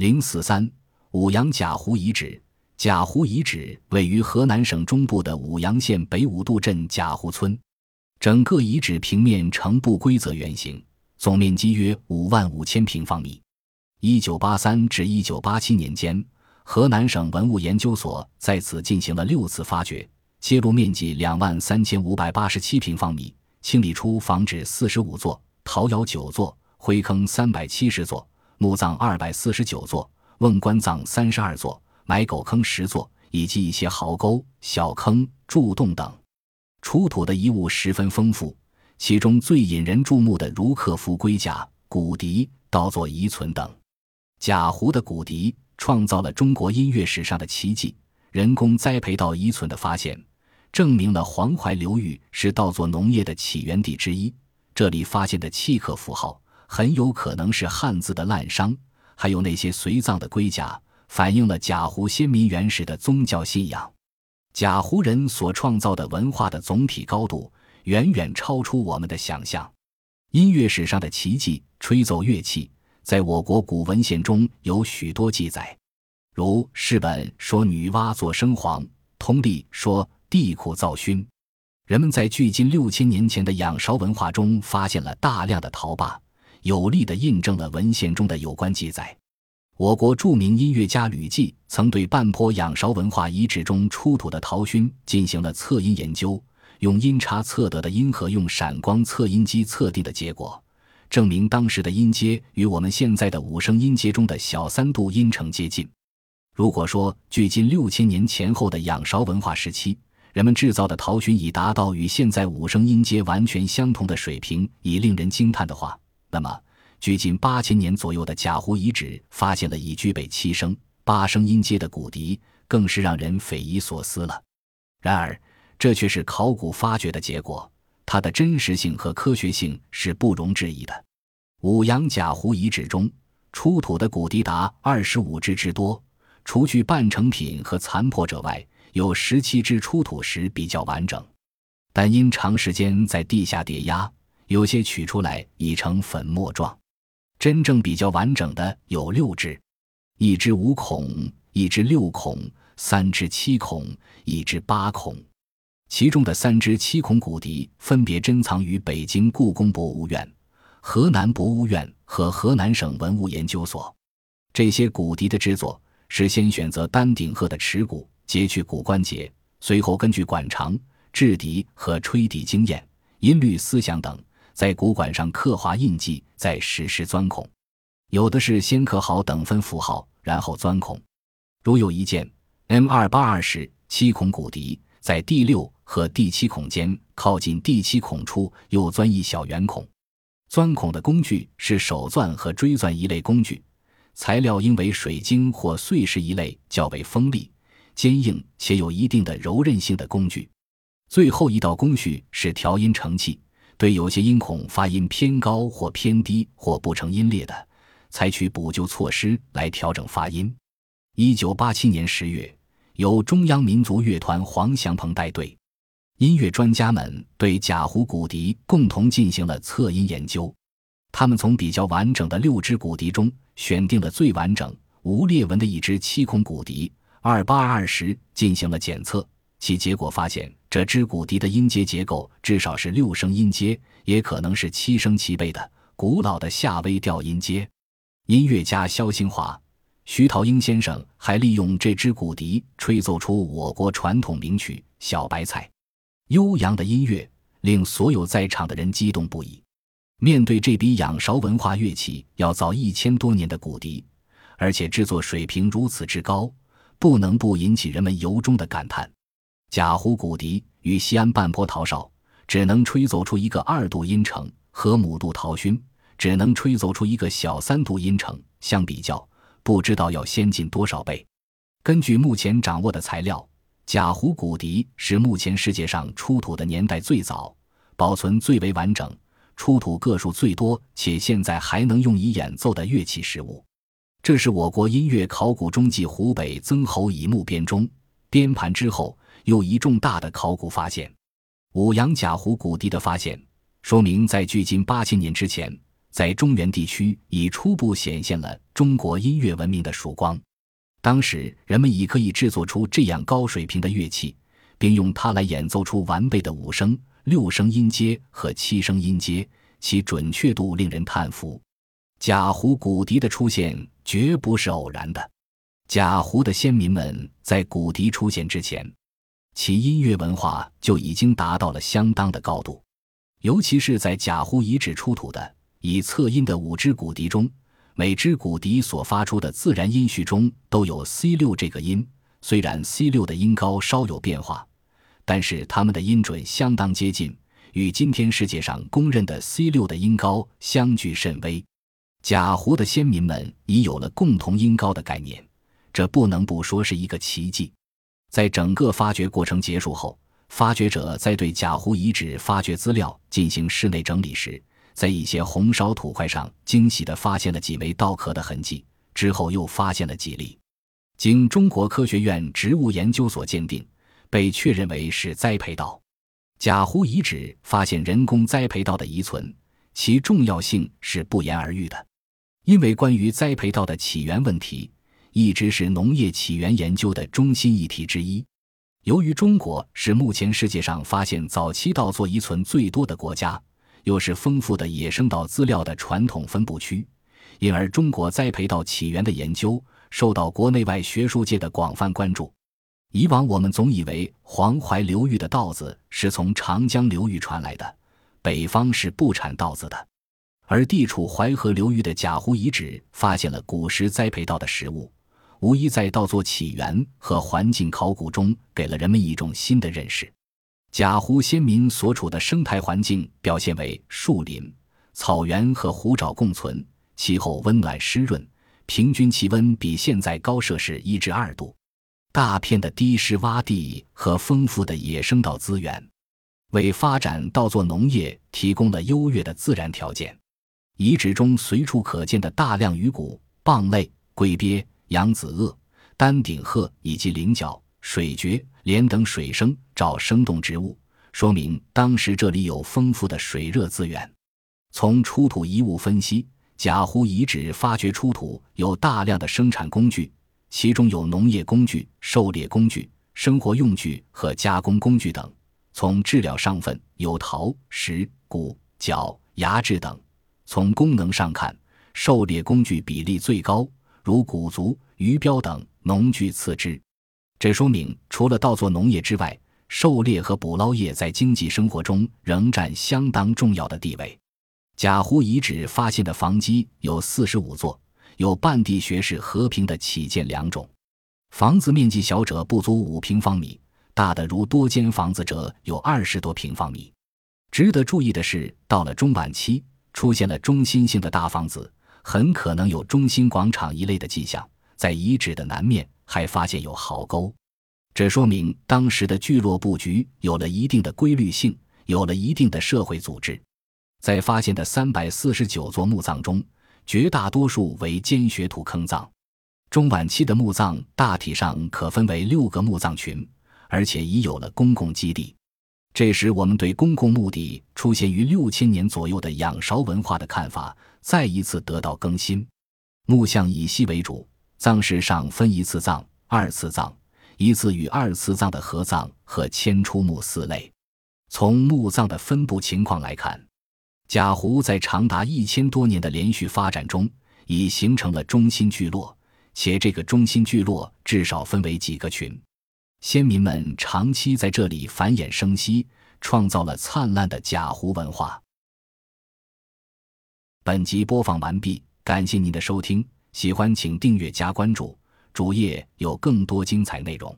零四三五阳贾湖遗址，贾湖遗址位于河南省中部的舞阳县北五渡镇贾湖村，整个遗址平面呈不规则圆形，总面积约五万五千平方米。一九八三至一九八七年间，河南省文物研究所在此进行了六次发掘，揭露面积两万三千五百八十七平方米，清理出房址四十五座、陶窑九座、灰坑三百七十座、墓葬二百四十九座、瓮棺葬三十二座、埋狗坑十座，以及一些壕沟、小坑、柱洞等。出土的遗物十分丰富，其中最引人注目的如克夫龟甲、骨笛、稻作遗存等。贾湖的骨笛创造了中国音乐史上的奇迹。人工栽培稻遗存的发现，证明了黄淮流域是稻作农业的起源地之一。这里发现的契刻符号很有可能是汉字的滥觞，还有那些随葬的龟甲，反映了贾湖先民原始的宗教信仰。贾湖人所创造的文化的总体高度，远远超出我们的想象。音乐史上的奇迹——吹奏乐器。在我国古文献中有许多记载，如释本说女娲作笙簧，通历说地库造埙。人们在距今六千年前的仰韶文化中发现了大量的陶坝，有力地印证了文献中的有关记载。我国著名音乐家吕骥曾对半坡仰韶文化遗址中出土的陶埙进行了测音研究，用音差测得的音和用闪光测音机测定的结果。证明当时的音阶与我们现在的五声音阶中的小三度音程接近。如果说距今六千年前后的仰韶文化时期，人们制造的陶埙已达到与现在五声音阶完全相同的水平，已令人惊叹的话，那么距今八千年左右的贾湖遗址发现了已具备七声、八声音阶的骨笛，更是让人匪夷所思了。然而，这却是考古发掘的结果。它的真实性和科学性是不容置疑的。五阳贾湖遗址中出土的骨笛达二十五只之多，除去半成品和残破者外，有十七只出土时比较完整，但因长时间在地下叠压，有些取出来已成粉末状。真正比较完整的有六只，一只五孔，一只六孔，三只七孔，一只八孔。其中的三只七孔骨笛分别珍藏于北京故宫博物院、河南博物院和河南省文物研究所。这些骨笛的制作是先选择丹顶鹤的齿骨，截去骨关节，随后根据管长、制笛和吹笛经验、音律思想等，在骨管上刻画印记，再实施钻孔。有的是先刻好等分符号，然后钻孔。如有一件 M 二八二十七孔骨笛，在第六。和第七孔间靠近第七孔处又钻一小圆孔，钻孔的工具是手钻和锥钻一类工具，材料应为水晶或碎石一类较为锋利、坚硬且有一定的柔韧性的工具。最后一道工序是调音成器，对有些音孔发音偏高或偏低或不成音列的，采取补救措施来调整发音。一九八七年十月，由中央民族乐团黄祥鹏带队。音乐专家们对贾湖骨笛共同进行了测音研究，他们从比较完整的六支骨笛中选定了最完整、无裂纹的一支七孔骨笛二八二十进行了检测，其结果发现，这支骨笛的音阶结构至少是六声音阶，也可能是七声齐备的古老的夏威调音阶。音乐家肖兴华、徐陶英先生还利用这支骨笛吹奏出我国传统名曲《小白菜》。悠扬的音乐令所有在场的人激动不已。面对这比仰韶文化乐器要早一千多年的骨笛，而且制作水平如此之高，不能不引起人们由衷的感叹。贾湖骨笛与西安半坡陶哨只能吹奏出一个二度音程，和母度陶埙只能吹奏出一个小三度音程相比较，不知道要先进多少倍。根据目前掌握的材料。贾湖骨笛是目前世界上出土的年代最早、保存最为完整、出土个数最多且现在还能用以演奏的乐器实物。这是我国音乐考古中继湖北曾侯乙墓编钟、编盘之后又一重大的考古发现。五阳贾湖骨笛的发现，说明在距今八千年之前，在中原地区已初步显现了中国音乐文明的曙光。当时人们已可以制作出这样高水平的乐器，并用它来演奏出完备的五声、六声音阶和七声音阶，其准确度令人叹服。贾湖骨笛的出现绝不是偶然的。贾湖的先民们在骨笛出现之前，其音乐文化就已经达到了相当的高度，尤其是在贾湖遗址出土的以侧音的五支骨笛中。每支骨笛所发出的自然音序中都有 C 六这个音，虽然 C 六的音高稍有变化，但是它们的音准相当接近，与今天世界上公认的 C 六的音高相距甚微。贾湖的先民们已有了共同音高的概念，这不能不说是一个奇迹。在整个发掘过程结束后，发掘者在对贾湖遗址发掘资料进行室内整理时。在一些红烧土块上惊喜地发现了几枚刀壳的痕迹，之后又发现了几例，经中国科学院植物研究所鉴定，被确认为是栽培稻。贾湖遗址发现人工栽培稻的遗存，其重要性是不言而喻的，因为关于栽培稻的起源问题，一直是农业起源研究的中心议题之一。由于中国是目前世界上发现早期稻作遗存最多的国家。又是丰富的野生稻资料的传统分布区，因而中国栽培稻起源的研究受到国内外学术界的广泛关注。以往我们总以为黄淮流域的稻子是从长江流域传来的，北方是不产稻子的。而地处淮河流域的贾湖遗址发现了古时栽培稻的实物，无疑在稻作起源和环境考古中给了人们一种新的认识。贾湖先民所处的生态环境表现为树林、草原和湖沼共存，气候温暖湿润，平均气温比现在高摄氏一至二度。大片的低湿洼地和丰富的野生稻资源，为发展稻作农业提供了优越的自然条件。遗址中随处可见的大量鱼骨、蚌类、龟鳖、扬子鳄、丹顶鹤以及菱角、水蕨。莲等水生沼生动植物，说明当时这里有丰富的水热资源。从出土遗物分析，贾湖遗址发掘出土有大量的生产工具，其中有农业工具、狩猎工具、生活用具和加工工具等。从质料上分有陶、石、骨、角、牙质等。从功能上看，狩猎工具比例最高，如鼓足、鱼镖等，农具次之。这说明，除了稻作农业之外，狩猎和捕捞业在经济生活中仍占相当重要的地位。贾湖遗址发现的房基有四十五座，有半地穴式和平的起建两种。房子面积小者不足五平方米，大的如多间房子者有二十多平方米。值得注意的是，到了中晚期，出现了中心性的大房子，很可能有中心广场一类的迹象。在遗址的南面。还发现有壕沟，这说明当时的聚落布局有了一定的规律性，有了一定的社会组织。在发现的三百四十九座墓葬中，绝大多数为尖穴土坑葬。中晚期的墓葬大体上可分为六个墓葬群，而且已有了公共基地。这时，我们对公共墓地出现于六千年左右的仰韶文化的看法再一次得到更新。墓像以西为主。葬式上分一次葬、二次葬、一次与二次葬的合葬和迁出墓四类。从墓葬的分布情况来看，贾湖在长达一千多年的连续发展中，已形成了中心聚落，且这个中心聚落至少分为几个群。先民们长期在这里繁衍生息，创造了灿烂的贾湖文化。本集播放完毕，感谢您的收听。喜欢请订阅加关注，主页有更多精彩内容。